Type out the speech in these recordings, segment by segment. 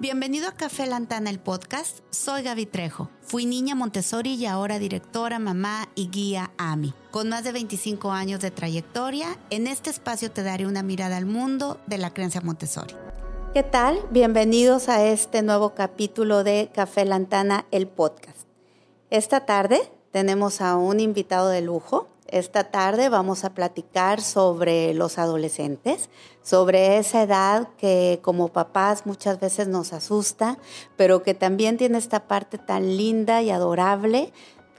Bienvenido a Café Lantana, el podcast. Soy Gaby Trejo. Fui niña Montessori y ahora directora, mamá y guía AMI. Con más de 25 años de trayectoria, en este espacio te daré una mirada al mundo de la creencia Montessori. ¿Qué tal? Bienvenidos a este nuevo capítulo de Café Lantana, el podcast. Esta tarde tenemos a un invitado de lujo. Esta tarde vamos a platicar sobre los adolescentes, sobre esa edad que como papás muchas veces nos asusta, pero que también tiene esta parte tan linda y adorable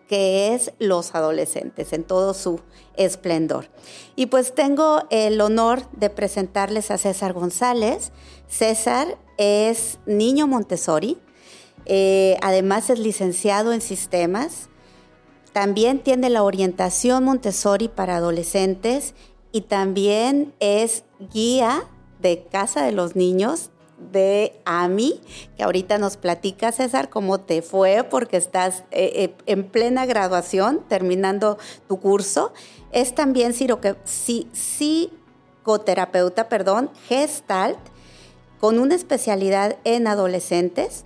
que es los adolescentes en todo su esplendor. Y pues tengo el honor de presentarles a César González. César es niño Montessori, eh, además es licenciado en sistemas, también tiene la orientación Montessori para adolescentes y también es guía de Casa de los Niños de AMI, que ahorita nos platica César cómo te fue porque estás eh, eh, en plena graduación, terminando tu curso. Es también psicoterapeuta, perdón, Gestalt, con una especialidad en adolescentes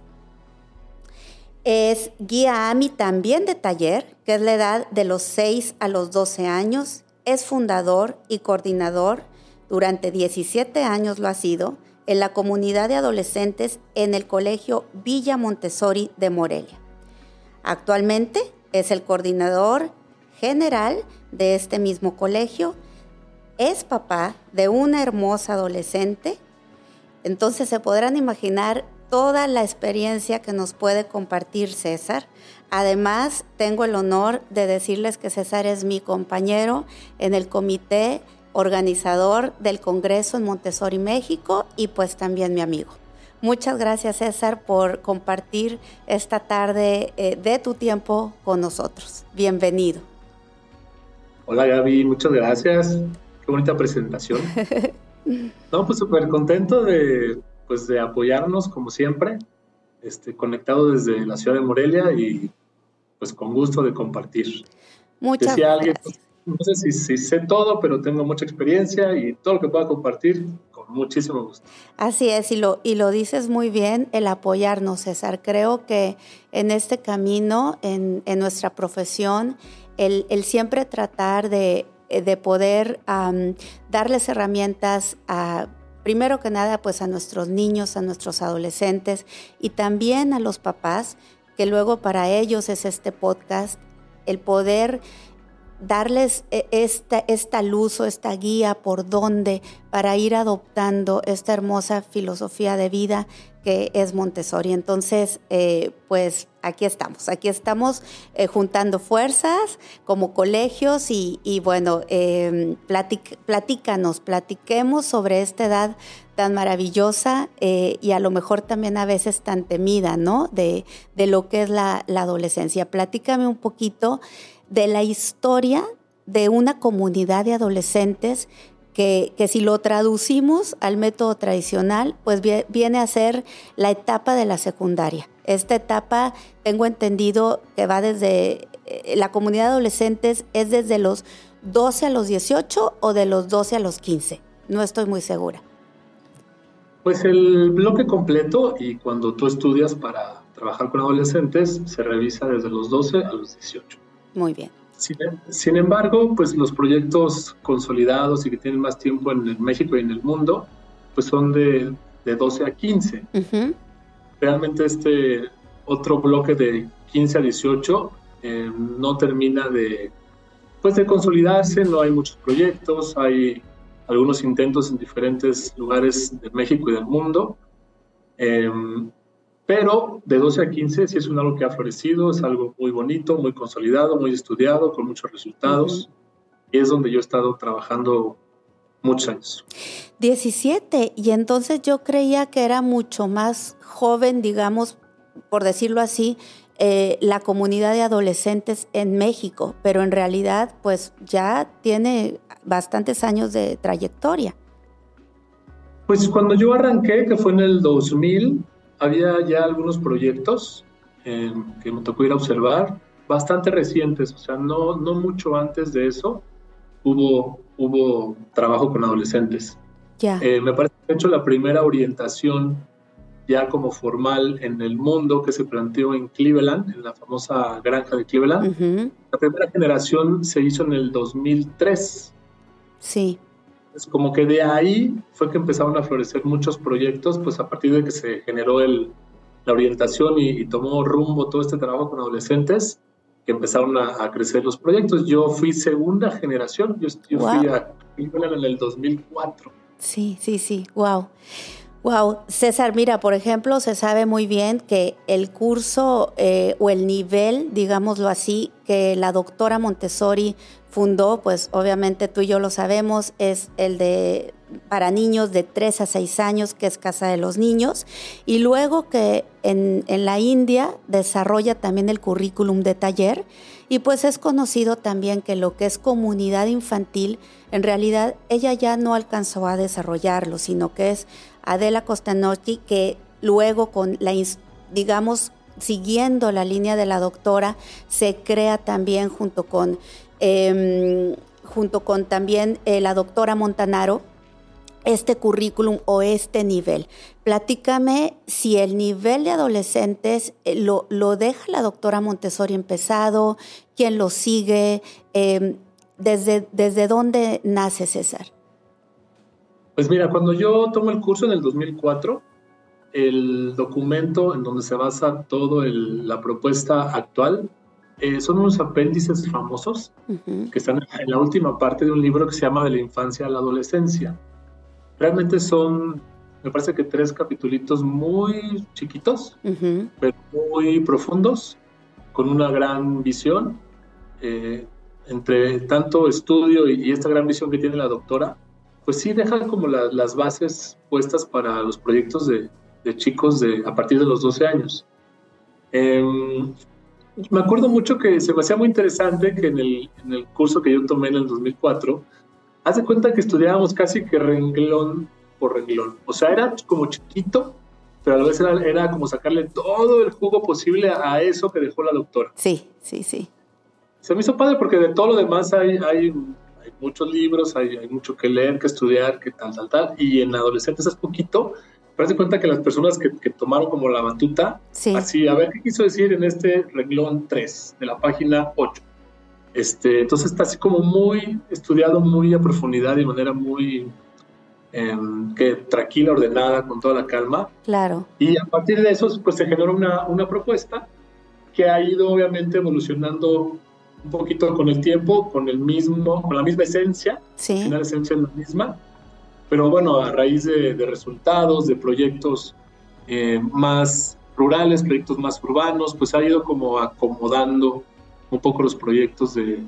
es guía AMI también de taller, que es la edad de los 6 a los 12 años. Es fundador y coordinador, durante 17 años lo ha sido, en la comunidad de adolescentes en el Colegio Villa Montessori de Morelia. Actualmente es el coordinador general de este mismo colegio. Es papá de una hermosa adolescente. Entonces se podrán imaginar toda la experiencia que nos puede compartir César. Además, tengo el honor de decirles que César es mi compañero en el comité organizador del Congreso en Montessori, México, y pues también mi amigo. Muchas gracias César por compartir esta tarde eh, de tu tiempo con nosotros. Bienvenido. Hola Gaby, muchas gracias. Qué bonita presentación. No, pues súper contento de pues de apoyarnos como siempre, este, conectado desde la ciudad de Morelia y pues con gusto de compartir. Muchas gracias. no sé si, sé todo, pero tengo mucha experiencia y todo lo que pueda compartir con muchísimo gusto. Así es, y lo, y lo dices muy bien, el apoyarnos, César. Creo que en este camino, en, en nuestra profesión, el, el, siempre tratar de, de poder darles herramientas a primero que nada pues a nuestros niños, a nuestros adolescentes y también a los papás, que luego para ellos es este podcast, el poder darles e, esta, esta luz o esta guía por dónde para ir adoptando esta hermosa filosofía de vida que es Montessori. Entonces, eh, pues aquí estamos, aquí estamos eh, juntando fuerzas como colegios y, bueno, eh, platícanos, platiquemos sobre esta edad tan maravillosa eh, y a lo mejor también a veces tan temida, ¿no? De, de lo que es la, la adolescencia. Platícame un poquito de la historia de una comunidad de adolescentes que, que, si lo traducimos al método tradicional, pues viene a ser la etapa de la secundaria. Esta etapa, tengo entendido que va desde, eh, la comunidad de adolescentes es desde los 12 a los 18 o de los 12 a los 15. No estoy muy segura. Pues el bloque completo y cuando tú estudias para trabajar con adolescentes se revisa desde los 12 a los 18. Muy bien. Sin, embargo, pues los proyectos consolidados y que tienen más tiempo en México y en el mundo, pues son de, de 12 a 15. Realmente este otro bloque de 15 a 18 eh, no termina de, pues de consolidarse, no hay muchos proyectos, hay algunos intentos en diferentes lugares de México y del mundo. Em, pero de 12 a 15 sí es un algo que ha florecido, es algo muy bonito, muy consolidado, muy estudiado, con muchos resultados. Y es donde yo he estado trabajando muchos años. 17, y entonces yo creía que era mucho más joven, digamos, por decirlo así, eh, la comunidad de adolescentes en México, pero en realidad pues ya tiene bastantes años de trayectoria. Pues cuando yo arranqué, que fue en el 2000, había ya algunos proyectos que me tocó ir a observar, bastante recientes, o sea, no, no mucho antes de eso hubo, hubo trabajo con adolescentes. Ya. Eh, me parece que he hecho la primera orientación ya como formal en el mundo que se planteó en Cleveland, en la famosa granja de Cleveland. La primera generación se hizo en el 2003. Sí. Es como que de ahí fue que empezaron a florecer muchos proyectos, pues a partir de que se generó el, la orientación y, tomó rumbo todo este trabajo con adolescentes, que empezaron a, crecer los proyectos. Yo fui segunda generación, yo, fui a Cleveland en el 2004. Sí, sí, sí, wow. Wow, César, mira, por ejemplo, se sabe muy bien que el curso eh, o el nivel, digámoslo así, que la doctora Montessori fundó, pues obviamente tú y yo lo sabemos, es el de para niños de 3 a 6 años, que es Casa de los Niños, y luego que en, en la India desarrolla también el currículum de taller, y pues es conocido también que lo que es comunidad infantil, en realidad ella ya no alcanzó a desarrollarlo, sino que es Adela Costanocchi, que luego con la, digamos, siguiendo la línea de la doctora, se crea también junto con, em, junto con también eh, la doctora Montanaro, este currículum o este nivel. Platícame si el nivel de adolescentes eh, lo, lo deja la doctora Montessori empezado, quién lo sigue, em, desde, desde dónde nace César. Pues mira, cuando yo tomo el curso en el 2004, el documento en donde se basa toda la propuesta actual eh, son unos apéndices famosos que están en la última parte de un libro que se llama De la infancia a la adolescencia. Realmente son, me parece que tres capítulos muy chiquitos, pero muy profundos, con una gran visión. Eh, entre tanto estudio y esta gran visión que tiene la doctora, pues sí dejan como las bases puestas para los proyectos de, chicos de, a partir de los 12 años. Em, me acuerdo mucho que se me hacía muy interesante que en el, en el curso que yo tomé en el 2004, hace cuenta que estudiábamos casi que renglón por renglón. O sea, era como chiquito, pero a la vez era, era como sacarle todo el jugo posible a eso que dejó la doctora. Sí, sí, sí. Se me hizo padre porque de todo lo demás hay, hay hay muchos libros, hay, hay, mucho que leer, que estudiar, que tal, tal, tal, y en adolescentes es poquito, pero se cuenta que las personas que, que tomaron como la batuta, así, a ver, ¿qué quiso decir en este renglón 3 de la página 8? Este, entonces está así como muy estudiado, muy a profundidad y de manera muy em, que tranquila, ordenada, con toda la calma. Claro. Y a partir de eso, pues se generó una, una propuesta que ha ido obviamente evolucionando un poquito con el tiempo, con el mismo, con la misma esencia, sí. la esencia es la misma, pero bueno, a raíz de, resultados, de proyectos eh, más rurales, proyectos más urbanos, pues ha ido como acomodando un poco los proyectos de,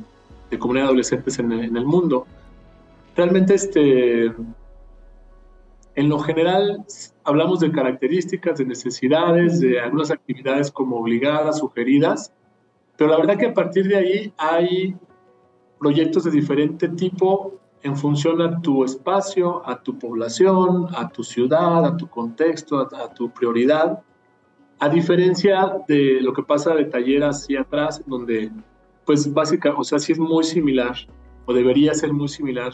de comunidad de adolescentes en, en, el mundo. Realmente, este, en lo general, hablamos de características, de necesidades, de algunas actividades como obligadas, sugeridas, pero la verdad que a partir de ahí hay proyectos de diferente tipo en función a tu espacio, a tu población, a tu ciudad, a tu contexto, a, tu prioridad. A diferencia de lo que pasa de taller hacia atrás, donde pues básicamente, o sea, sí es muy similar, o debería ser muy similar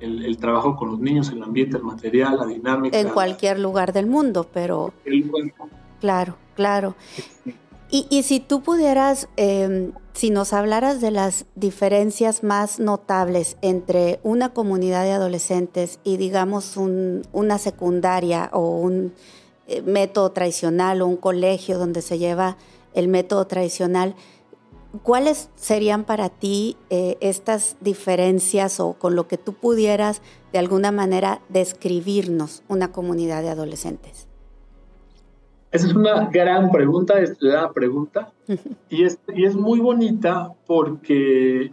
el, trabajo con los niños, el ambiente, el material, la dinámica. En cualquier lugar del mundo, pero... El, claro, claro. Y, si tú pudieras, em, si nos hablaras de las diferencias más notables entre una comunidad de adolescentes y digamos una secundaria o un eh, método tradicional o un colegio donde se lleva el método tradicional, ¿cuáles serían para ti eh, estas diferencias o con lo que tú pudieras de alguna manera describirnos una comunidad de adolescentes? Esa es una gran pregunta, es la pregunta. Y es, y es muy bonita porque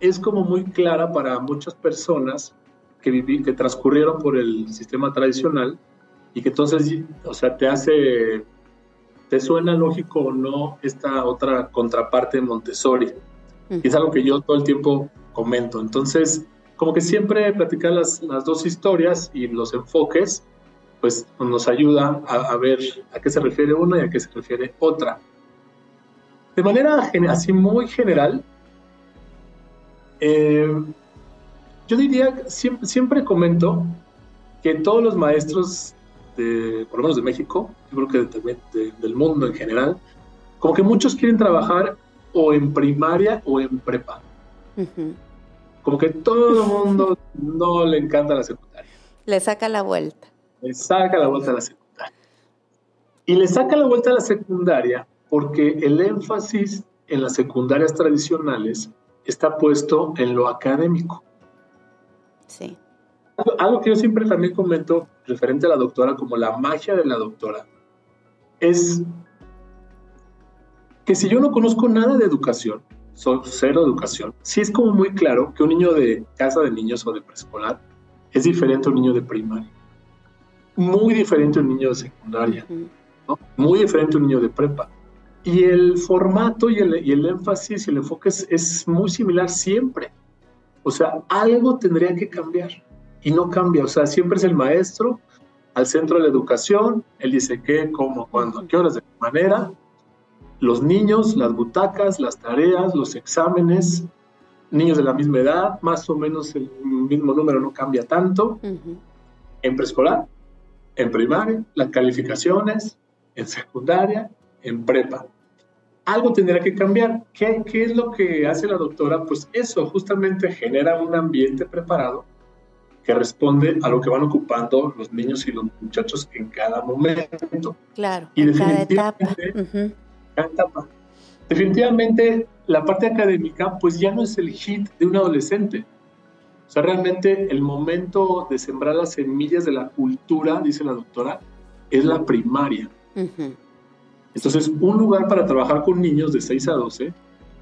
es como muy clara para muchas personas que, viví, que transcurrieron por el sistema tradicional y que entonces, o sea, te hace, te suena lógico o no esta otra contraparte de Montessori. Y es algo que yo todo el tiempo comento. Entonces, como que siempre platicar las, las dos historias y los enfoques pues nos ayuda a, ver a qué se refiere una y a qué se refiere otra. De manera así muy general, eh, yo diría, siempre, siempre comento que todos los maestros de, por lo menos de México, yo creo que del mundo en general, como que muchos quieren trabajar o en primaria o en prepa. Como que todo el mundo no le encanta la secundaria. Le saca la vuelta. Le saca la vuelta a la secundaria. Y le saca la vuelta a la secundaria porque el énfasis en las secundarias tradicionales está puesto en lo académico. Sí. Algo, que yo siempre también comento referente a la doctora, como la magia de la doctora, es que si yo no conozco nada de educación, soy cero educación, sí es como muy claro que un niño de casa de niños o de preescolar es diferente a un niño de primaria, muy diferente a un niño de secundaria, muy diferente a un niño de prepa. Y el formato y el, y el énfasis y el enfoque es, es, muy similar siempre. O sea, algo tendría que cambiar y no cambia. O sea, siempre es el maestro al centro de la educación. Él dice qué, cómo, cuándo, a qué horas, de qué manera. Los niños, las butacas, las tareas, los exámenes, niños de la misma edad, más o menos el mismo número no cambia tanto. En preescolar, en primaria, las calificaciones, en secundaria, en prepa. Algo tendrá que cambiar. ¿Qué, ¿Qué es lo que hace la doctora? Pues eso, justamente genera un ambiente preparado que responde a lo que van ocupando los niños y los muchachos en cada momento. Claro, y en cada etapa. cada etapa. Definitivamente, la parte académica, pues ya no es el hit de un adolescente. O sea, realmente el momento de sembrar las semillas de la cultura, dice la doctora, es la primaria. Entonces, un lugar para trabajar con niños de 6 a 12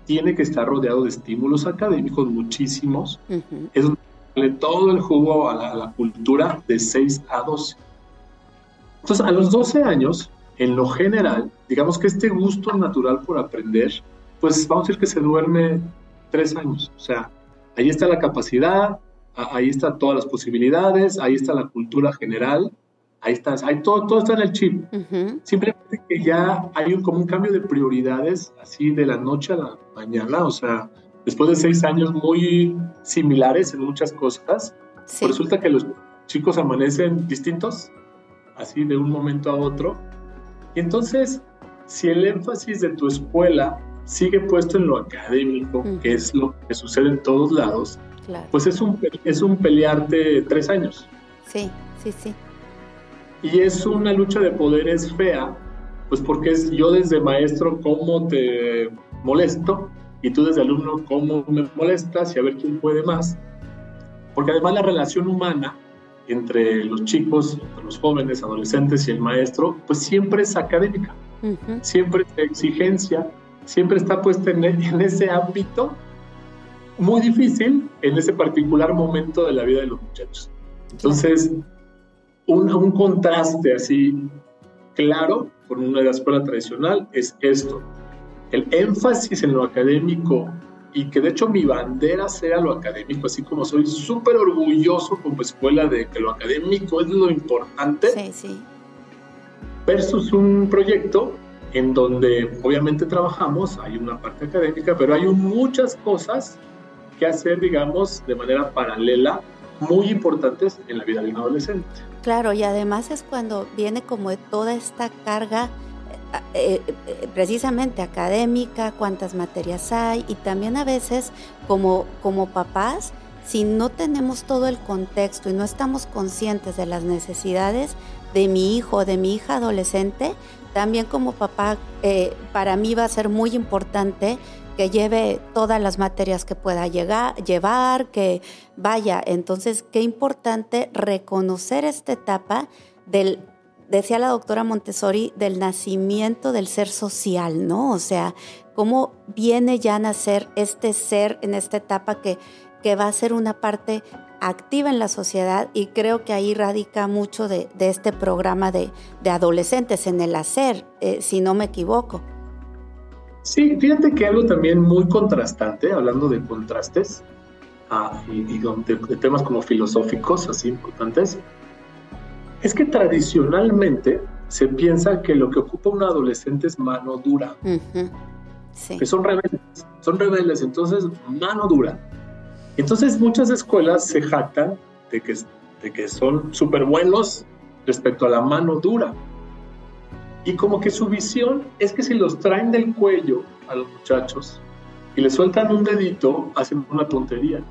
tiene que estar rodeado de estímulos académicos muchísimos. Es donde sale todo el jugo a la, a la, cultura de 6 a 12. Entonces, a los 12 años, en lo general, digamos que este gusto natural por aprender, pues vamos a decir que se duerme tres años. O sea, ahí está la capacidad, ahí están todas las posibilidades, ahí está la cultura general, ahí está, ahí todo, todo está en el chip. Simplemente que ya hay un, como un cambio de prioridades así de la noche a la mañana, o sea, después de seis años muy similares en muchas cosas, resulta que los chicos amanecen distintos, así de un momento a otro. Y entonces, si el énfasis de tu escuela sigue puesto en lo académico, que es lo que sucede en todos lados, pues es un, es un pelearte tres años. Sí, sí, sí. Y es una lucha de poderes fea, pues porque es yo desde maestro cómo te molesto y tú desde alumno cómo me molestas y a ver quién puede más. Porque además la relación humana entre los chicos, entre los jóvenes, adolescentes y el maestro, pues siempre es académica, siempre es exigencia, siempre está puesta en, en, ese ámbito muy difícil en ese particular momento de la vida de los muchachos. Entonces, un, un contraste así claro con una escuela tradicional es esto, el énfasis en lo académico y que de hecho mi bandera sea lo académico, así como soy súper orgulloso como escuela de que lo académico es lo importante, sí, sí. versus un proyecto en donde obviamente trabajamos, hay una parte académica, pero hay muchas cosas que hacer, digamos, de manera paralela, muy importantes en la vida de un adolescente. Claro, y además es cuando viene como toda esta carga eh, eh, precisamente académica, cuántas materias hay y también a veces como, como papás, si no tenemos todo el contexto y no estamos conscientes de las necesidades de mi hijo o de mi hija adolescente, también como papá, eh, para mí va a ser muy importante que lleve todas las materias que pueda llegar, llevar, que vaya. Entonces, qué importante reconocer esta etapa del decía la doctora Montessori, del nacimiento del ser social, ¿no? O sea, cómo viene ya a nacer este ser en esta etapa que, que va a ser una parte activa en la sociedad y creo que ahí radica mucho de, este programa de, adolescentes en el hacer, eh, si no me equivoco. Sí, fíjate que algo también muy contrastante, hablando de contrastes ah, y, de, temas como filosóficos, así importantes, es que tradicionalmente se piensa que lo que ocupa un adolescente es mano dura. Que son rebeldes, son rebeldes, entonces mano dura. Entonces muchas escuelas se jactan de que, de que son súper buenos respecto a la mano dura. Y como que su visión es que si los traen del cuello a los muchachos y le sueltan un dedito, hacen una tontería.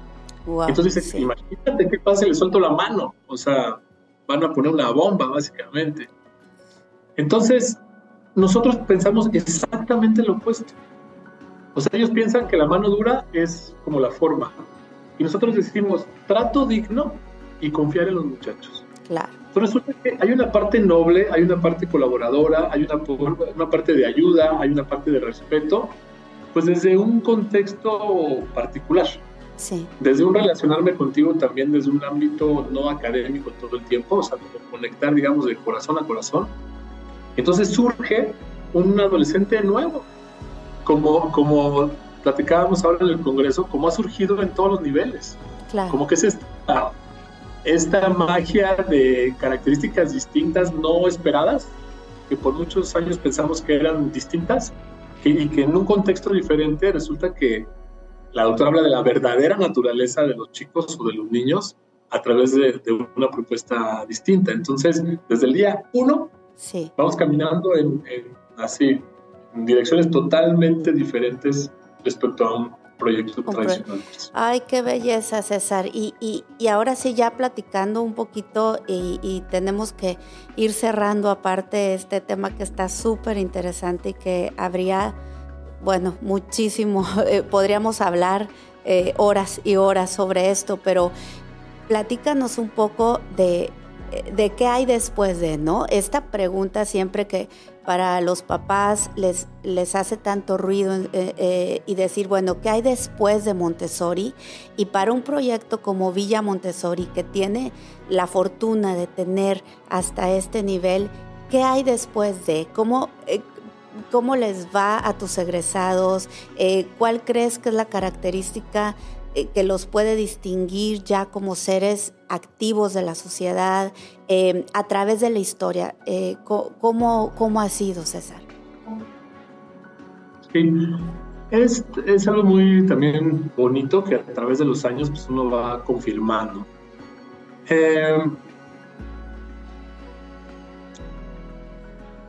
Entonces imagínate qué pasa si le suelto la mano. O sea, van a poner una bomba, básicamente. Entonces, nosotros pensamos exactamente lo opuesto. O sea, ellos piensan que la mano dura es como la forma. Y nosotros decimos, trato digno y confiar en los muchachos. Claro. Entonces resulta que hay una parte noble, hay una parte colaboradora, hay una, una parte de ayuda, hay una parte de respeto, pues desde un contexto particular. Sí. Desde un relacionarme contigo también desde un ámbito no académico todo el tiempo, o sea, conectar, digamos, de corazón a corazón. Entonces surge un adolescente nuevo, como, como platicábamos ahora en el Congreso, como ha surgido en todos los niveles. Claro. Como que es esta, esta magia de características distintas no esperadas, que por muchos años pensamos que eran distintas, y que en un contexto diferente resulta que la doctora habla de la verdadera naturaleza de los chicos o de los niños a través de, una propuesta distinta. Entonces, desde el día uno, sí. vamos caminando en, así, en direcciones totalmente diferentes respecto a un proyecto tradicional. Ay, qué belleza, César. Y, y, y, ahora sí, ya platicando un poquito y, y tenemos que ir cerrando aparte este tema que está súper interesante y que habría, bueno, muchísimo, eh, podríamos hablar eh, horas y horas sobre esto, pero platícanos un poco de de qué hay después de, ¿no? Esta pregunta siempre que para los papás les, les hace tanto ruido eh, eh, y decir, bueno, ¿qué hay después de Montessori? Y para un proyecto como Villa Montessori, que tiene la fortuna de tener hasta este nivel, ¿qué hay después de? ¿Cómo, eh, cómo les va a tus egresados? ¿Cuál crees que es la característica que los puede distinguir ya como seres activos de la sociedad eh, a través de la historia. Eh, ¿cómo, ¿Cómo ha sido, César? Sí, es, es, algo muy también bonito que a través de los años pues, uno va confirmando. Eh,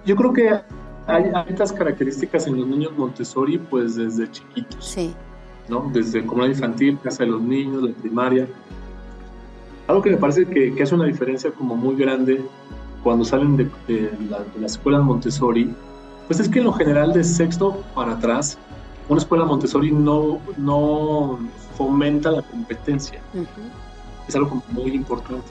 yo creo que hay, hay estas características en los niños Montessori pues desde chiquitos. Sí. ¿No? Desde comunidad infantil, casa de los niños, la primaria. Algo que me parece que, que hace una diferencia como muy grande cuando salen de, de, la, de, las escuelas Montessori, pues es que en lo general de sexto para atrás, una escuela Montessori no, no fomenta la competencia. Uh -huh. Es algo muy importante.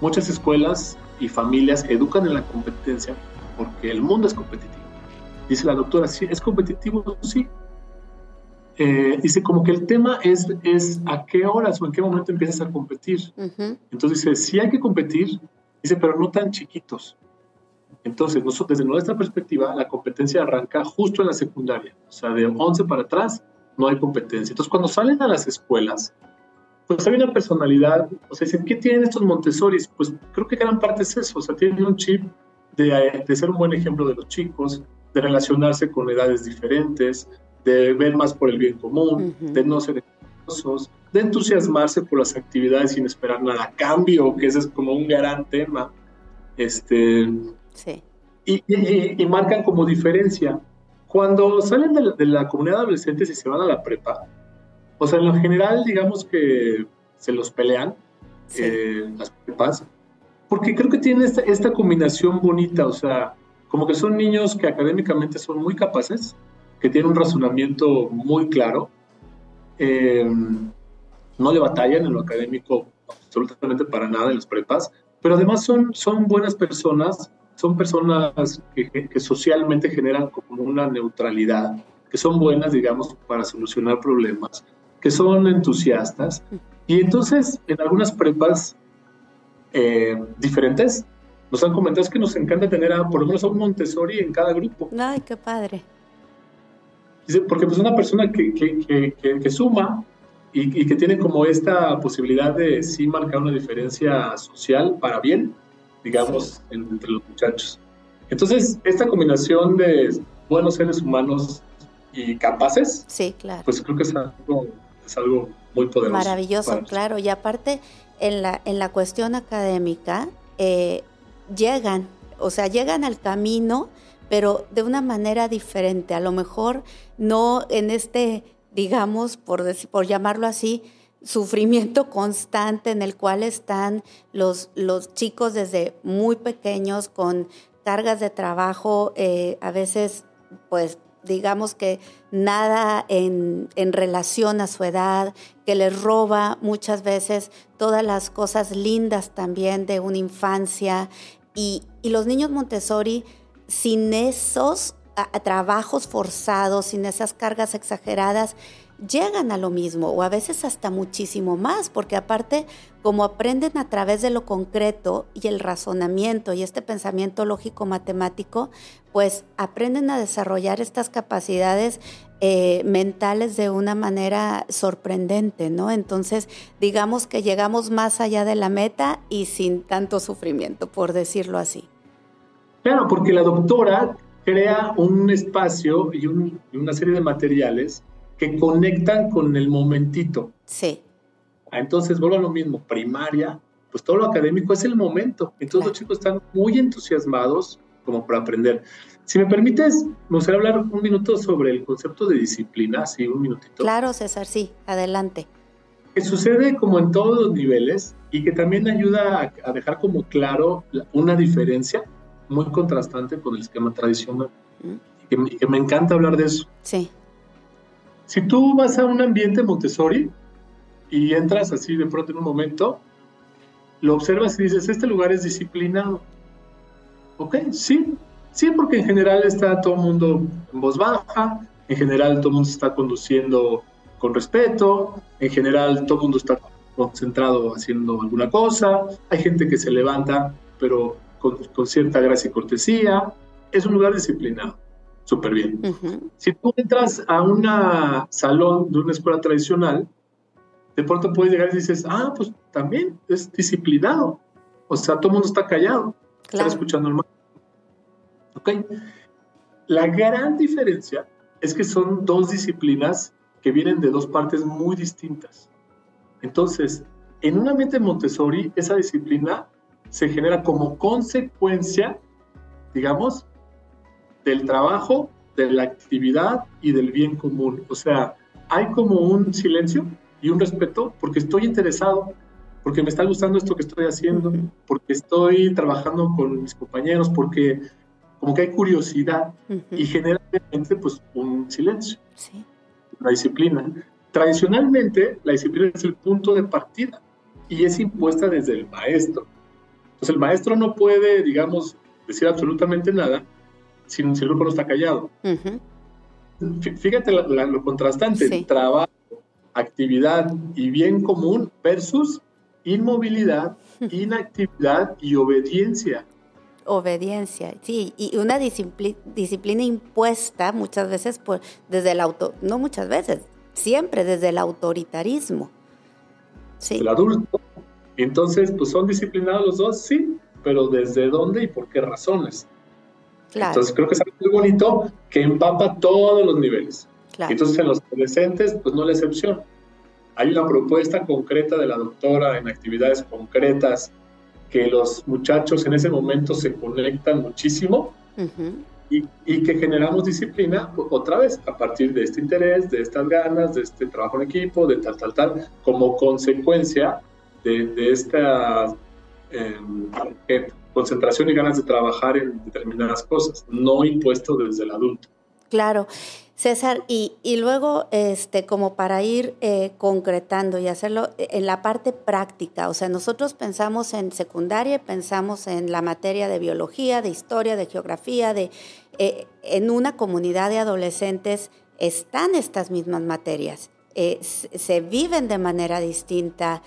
Muchas escuelas y familias educan en la competencia porque el mundo es competitivo. Dice la doctora, sí, es competitivo, sí, eh, dice como que el tema es, es a qué horas o en qué momento empiezas a competir. Uh -huh. Entonces dice, sí hay que competir, dice, pero no tan chiquitos. Entonces, nosotros, desde nuestra perspectiva, la competencia arranca justo en la secundaria. O sea, de 11 para atrás no hay competencia. Entonces, cuando salen a las escuelas, pues hay una personalidad, o sea, dicen, ¿qué tienen estos Montessoris? Pues creo que gran parte es eso, o sea, tienen un chip de, de ser un buen ejemplo de los chicos, de relacionarse con edades diferentes, de ver más por el bien común, uh -huh. de no ser envidiosos, de entusiasmarse por las actividades sin esperar nada a cambio, que ese es como un gran tema. Este, sí. y, y, y, marcan como diferencia. Cuando salen de la, de la comunidad de adolescentes y se van a la prepa, o sea, en lo general, digamos que se los pelean sí. eh, las prepas, porque creo que tienen esta, esta combinación bonita, o sea, como que son niños que académicamente son muy capaces, que tiene un razonamiento muy claro, eh, no le batallan en lo académico absolutamente para nada en las prepas, pero además son, son buenas personas, son personas que, que, socialmente generan como una neutralidad, que son buenas, digamos, para solucionar problemas, que son entusiastas. Y entonces, en algunas prepas eh, diferentes, nos han comentado que nos encanta tener a, por lo menos a un Montessori en cada grupo. Ay, qué padre. Dice, porque pues una persona que, que, que, que suma y, y, que tiene como esta posibilidad de sí marcar una diferencia social para bien, digamos, sí. entre los muchachos. Entonces, esta combinación de buenos seres humanos y capaces, sí, claro. pues creo que es algo, es algo muy poderoso. Maravilloso, claro. Y aparte, en la, en la cuestión académica, eh, llegan, o sea, llegan al camino, pero de una manera diferente. A lo mejor no en este, digamos, por, por llamarlo así, sufrimiento constante en el cual están los, los chicos desde muy pequeños con cargas de trabajo, eh, a veces pues digamos que nada en, relación a su edad, que les roba muchas veces todas las cosas lindas también de una infancia. Y, los niños Montessori, sin esos trabajos forzados, sin esas cargas exageradas, llegan a lo mismo o a veces hasta muchísimo más, porque aparte como aprenden a través de lo concreto y el razonamiento y este pensamiento lógico matemático, pues aprenden a desarrollar estas capacidades eh, mentales de una manera sorprendente, ¿no? Entonces, digamos que llegamos más allá de la meta y sin tanto sufrimiento, por decirlo así. Claro, porque la doctora crea un espacio y una serie de materiales que conectan con el momentito. Sí. Ah, entonces, vuelvo a lo mismo, primaria, pues todo lo académico es el momento. Entonces los chicos están muy entusiasmados como para aprender. Si me permites, me gustaría hablar un minuto sobre el concepto de disciplina, sí, un minutito. Claro, César, sí, adelante. Que sucede como en todos los niveles y que también ayuda a, dejar como claro una diferencia muy contrastante con el esquema tradicional. Mm. y que me encanta hablar de eso. Sí. Si tú vas a un ambiente Montessori y entras así de pronto en un momento, lo observas y dices, este lugar es disciplinado. ¿Ok? Sí, sí, porque en general está todo el mundo en voz baja, en general todo el mundo está conduciendo con respeto, en general todo el mundo está concentrado haciendo alguna cosa, hay gente que se levanta, pero con, con cierta gracia y cortesía, es un lugar disciplinado súper bien. Si tú entras a un salón de una escuela tradicional, de pronto puedes llegar y dices, ah, pues también es disciplinado. O sea, todo el mundo está callado, está escuchando el. ¿Ok? La gran diferencia es que son dos disciplinas que vienen de dos partes muy distintas. Entonces, en un ambiente Montessori, esa disciplina se genera como consecuencia, digamos, del trabajo, de la actividad y del bien común. O sea, hay como un silencio y un respeto porque estoy interesado, porque me está gustando esto que estoy haciendo, porque estoy trabajando con mis compañeros, porque como que hay curiosidad y generalmente pues un silencio. Sí. La disciplina. Tradicionalmente la disciplina es el punto de partida y es impuesta desde el maestro. Entonces el maestro no puede, digamos, decir absolutamente nada si, el grupo no está callado. Fíjate lo contrastante, trabajo, actividad y bien común versus inmovilidad, inactividad y obediencia. Obediencia, sí, y una disciplina, impuesta muchas veces por, desde el auto, no muchas veces, siempre desde el autoritarismo. Sí. El adulto. Entonces, pues son disciplinados los dos, sí, pero ¿desde dónde y por qué razones? Entonces creo que es algo muy bonito que empapa todos los niveles. Entonces en los adolescentes, pues no la excepción. Hay una propuesta concreta de la doctora en actividades concretas que los muchachos en ese momento se conectan muchísimo y, y, que generamos disciplina otra vez a partir de este interés, de estas ganas, de este trabajo en equipo, de tal, tal, tal, como consecuencia de, esta eh, concentración y ganas de trabajar en determinadas cosas, no impuesto desde el adulto. Claro. César, y, y luego, este, como para ir eh, concretando y hacerlo en la parte práctica, o sea, nosotros pensamos en secundaria, pensamos en la materia de biología, de historia, de geografía, de eh, en una comunidad de adolescentes están estas mismas materias, eh, se viven de manera distinta,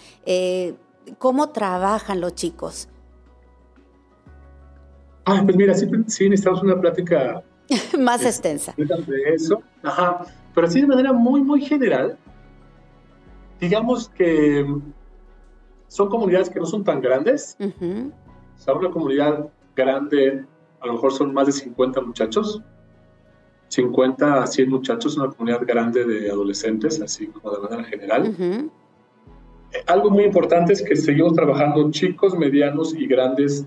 ¿cómo trabajan los chicos? Ah, pues mira, sí, necesitamos una plática más extensa. De eso, ajá. Pero así de manera muy, muy general, digamos que son comunidades que no son tan grandes. O sea, una comunidad grande, a lo mejor son más de 50 muchachos. 50 a 100 muchachos, una comunidad grande de adolescentes, así como de manera general. Eh, algo muy importante es que seguimos trabajando chicos, medianos y grandes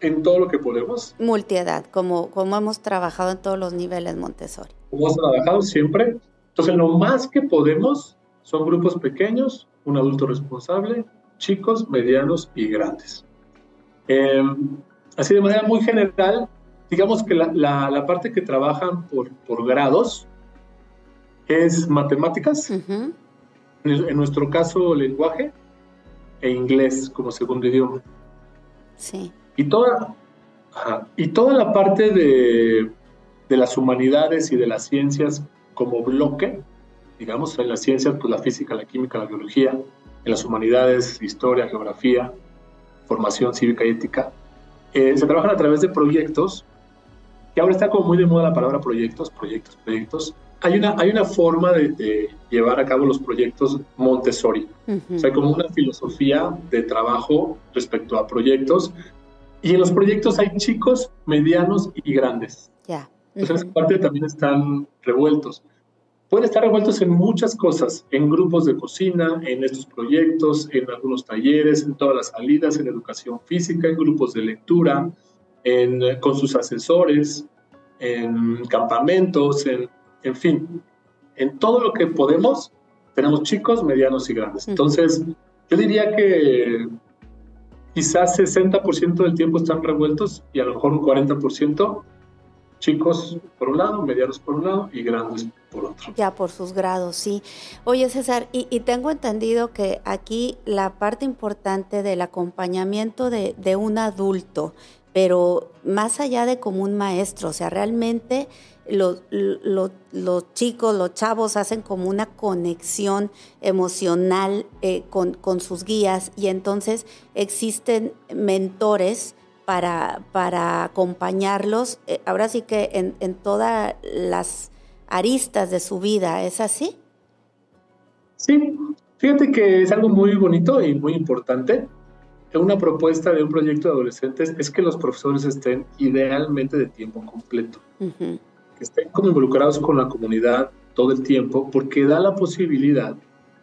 en todo lo que podemos. Multiedad, como, como hemos trabajado en todos los niveles Montessori. Como hemos trabajado siempre. Entonces, lo más que podemos son grupos pequeños, un adulto responsable, chicos, medianos y grandes. Em, así de manera muy general, digamos que la, la, parte que trabajan por, por grados es matemáticas, en, en, nuestro caso lenguaje e inglés como segundo idioma. Sí. Y toda, y toda la parte de, de, las humanidades y de las ciencias como bloque, digamos, en las ciencias, pues la física, la química, la biología, en las humanidades, historia, geografía, formación cívica y ética, eh, se trabajan a través de proyectos, que ahora está como muy de moda la palabra proyectos, proyectos, proyectos. Hay una, hay una forma de, llevar a cabo los proyectos Montessori, o sea, como una filosofía de trabajo respecto a proyectos y en los proyectos hay chicos, medianos y grandes. Ya. Entonces, en esa parte también están revueltos. Pueden estar revueltos en muchas cosas, en grupos de cocina, en estos proyectos, en algunos talleres, en todas las salidas, en educación física, en grupos de lectura, en, con sus asesores, en campamentos, en, en fin, en todo lo que podemos, tenemos chicos, medianos y grandes. Entonces, yo diría que quizás 60% del tiempo están revueltos y a lo mejor un 40% chicos por un lado, medianos por un lado y grandes por otro. Ya por sus grados, sí. Oye César, y, tengo entendido que aquí la parte importante del acompañamiento de, de un adulto, pero más allá de como un maestro, o sea, realmente los, chicos, los chavos hacen como una conexión emocional eh, con, con, sus guías y entonces existen mentores para, para acompañarlos, eh, ahora sí que en, en todas las aristas de su vida, ¿es así? Sí, fíjate que es algo muy bonito y muy importante. Una propuesta de un proyecto de adolescentes es que los profesores estén idealmente de tiempo completo que estén como involucrados con la comunidad todo el tiempo, porque da la posibilidad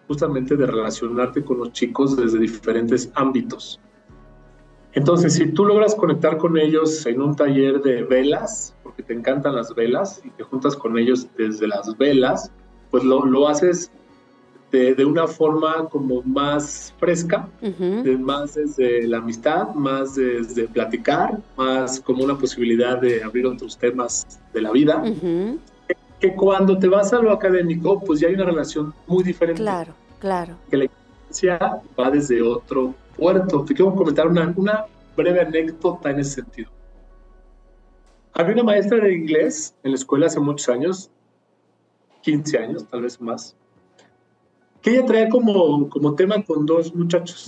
justamente de relacionarte con los chicos desde diferentes ámbitos. Entonces, si tú logras conectar con ellos en un taller de velas, porque te encantan las velas y te juntas con ellos desde las velas, pues lo, lo haces de, una forma como más fresca, más desde la amistad, más desde platicar, más como una posibilidad de abrir otros temas de la vida. que, cuando te vas a lo académico, pues ya hay una relación muy diferente. Claro, claro. Que la experiencia va desde otro puerto. Te quiero comentar una, una breve anécdota en ese sentido. Había una maestra de inglés en la escuela hace muchos años, 15 años, tal vez más, que ella traía como, como tema con dos muchachos.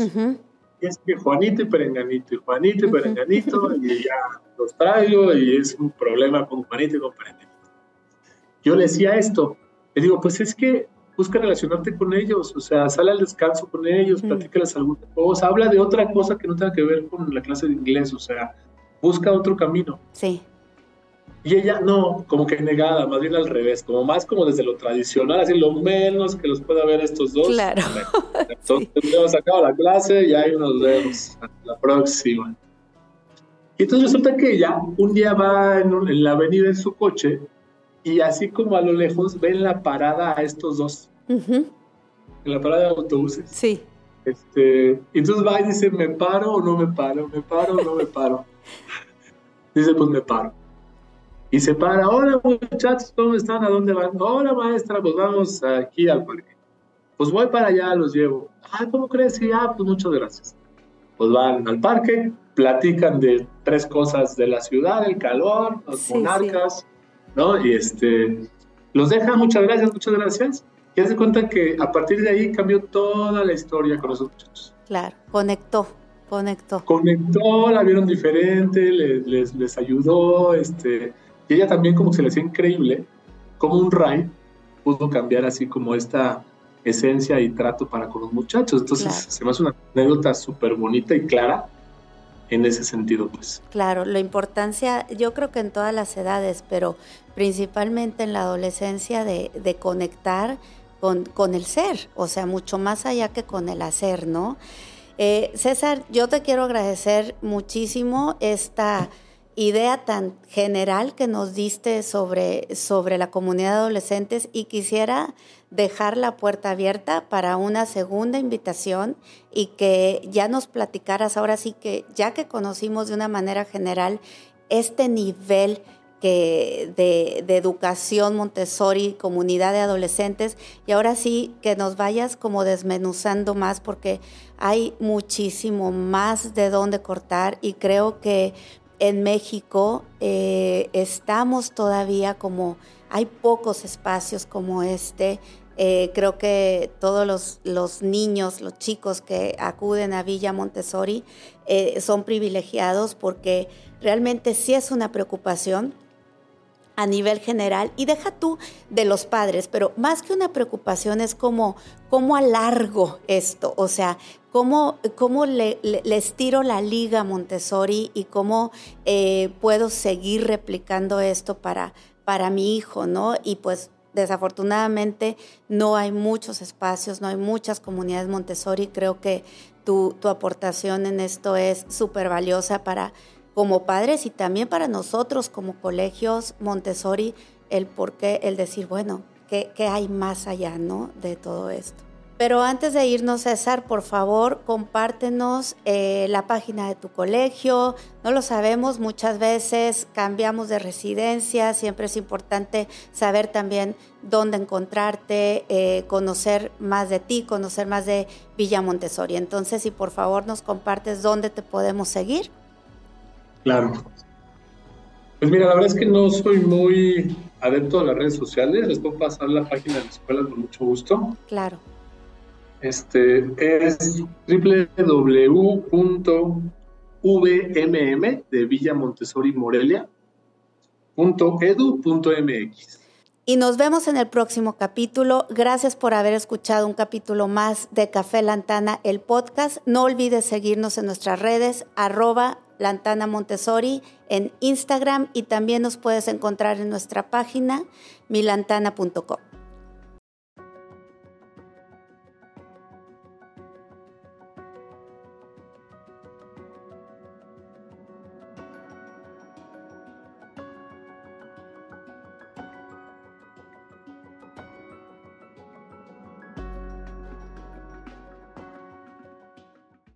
Es que Juanito y Perenganito, y Juanito y Perenganito, y ya los traigo, y es un problema con Juanito y con Perenganito. Yo le decía esto, le digo, pues es que busca relacionarte con ellos, o sea, sale al descanso con ellos, uh platícales alguna cosa, habla de otra cosa que no tenga que ver con la clase de inglés, o sea, busca otro camino. Sí. Y ella no, como que negada, más bien al revés, como más como desde lo tradicional, así lo menos que los pueda ver estos dos. Claro. Entonces hemos sacado la clase y ahí nos vemos la próxima. Y entonces resulta que ella un día va en, la avenida en su coche y así como a lo lejos ven la parada a estos dos. En la parada de autobuses. Sí. Este, entonces va y dice, ¿me paro o no me paro? ¿Me paro o no me paro? dice, pues me paro. Y se para, hola muchachos, ¿cómo están? ¿A dónde van? Hola maestra, pues vamos aquí al parque. Pues voy para allá, los llevo. Ah, ¿cómo crees? Sí, ah, pues muchas gracias. Pues van al parque, platican de tres cosas de la ciudad, el calor, los monarcas, ¿no? Y este, los deja, muchas gracias, muchas gracias. Y hace cuenta que a partir de ahí cambió toda la historia con esos muchachos. Claro, conectó, conectó. Conectó, la vieron diferente, les, les, les ayudó, este, y ella también como se le hacía increíble como un Ray pudo cambiar así como esta esencia y trato para con los muchachos. Entonces se me hace una anécdota súper bonita y clara en ese sentido, pues. Claro, la importancia, yo creo que en todas las edades, pero principalmente en la adolescencia de, de conectar con, con, el ser, o sea, mucho más allá que con el hacer, ¿no? Eh, César, yo te quiero agradecer muchísimo esta idea tan general que nos diste sobre, sobre la comunidad de adolescentes y quisiera dejar la puerta abierta para una segunda invitación y que ya nos platicaras ahora sí que ya que conocimos de una manera general este nivel que de, de, educación Montessori, comunidad de adolescentes, y ahora sí que nos vayas como desmenuzando más porque hay muchísimo más de dónde cortar y creo que en México eh, estamos todavía como, hay pocos espacios como este. Eh, creo que todos los, los, niños, los chicos que acuden a Villa Montessori eh, son privilegiados porque realmente sí es una preocupación a nivel general y deja tú de los padres, pero más que una preocupación es como cómo alargo esto, o sea, cómo, cómo le, le, la liga Montessori y cómo eh, puedo seguir replicando esto para, para mi hijo, ¿no? Y pues desafortunadamente no hay muchos espacios, no hay muchas comunidades Montessori, creo que tu, tu aportación en esto es súper valiosa para como padres y también para nosotros como colegios Montessori, el por qué, el decir, bueno, ¿qué, qué hay más allá ¿no? de todo esto? Pero antes de irnos, César, por favor, compártenos eh, la página de tu colegio. No lo sabemos, muchas veces cambiamos de residencia, siempre es importante saber también dónde encontrarte, eh, conocer más de ti, conocer más de Villa Montessori. Entonces, si por favor nos compartes dónde te podemos seguir. Claro. Pues mira, la verdad es que no soy muy adepto a las redes sociales. Les puedo pasar la página de la escuela con mucho gusto. Claro. Este es www.vmm de Villa Montessori Morelia .edu.mx. Y nos vemos en el próximo capítulo. Gracias por haber escuchado un capítulo más de Café Lantana, el podcast. No olvides seguirnos en nuestras redes, arroba Lantana Montessori en Instagram y también nos puedes encontrar en nuestra página milantana.com.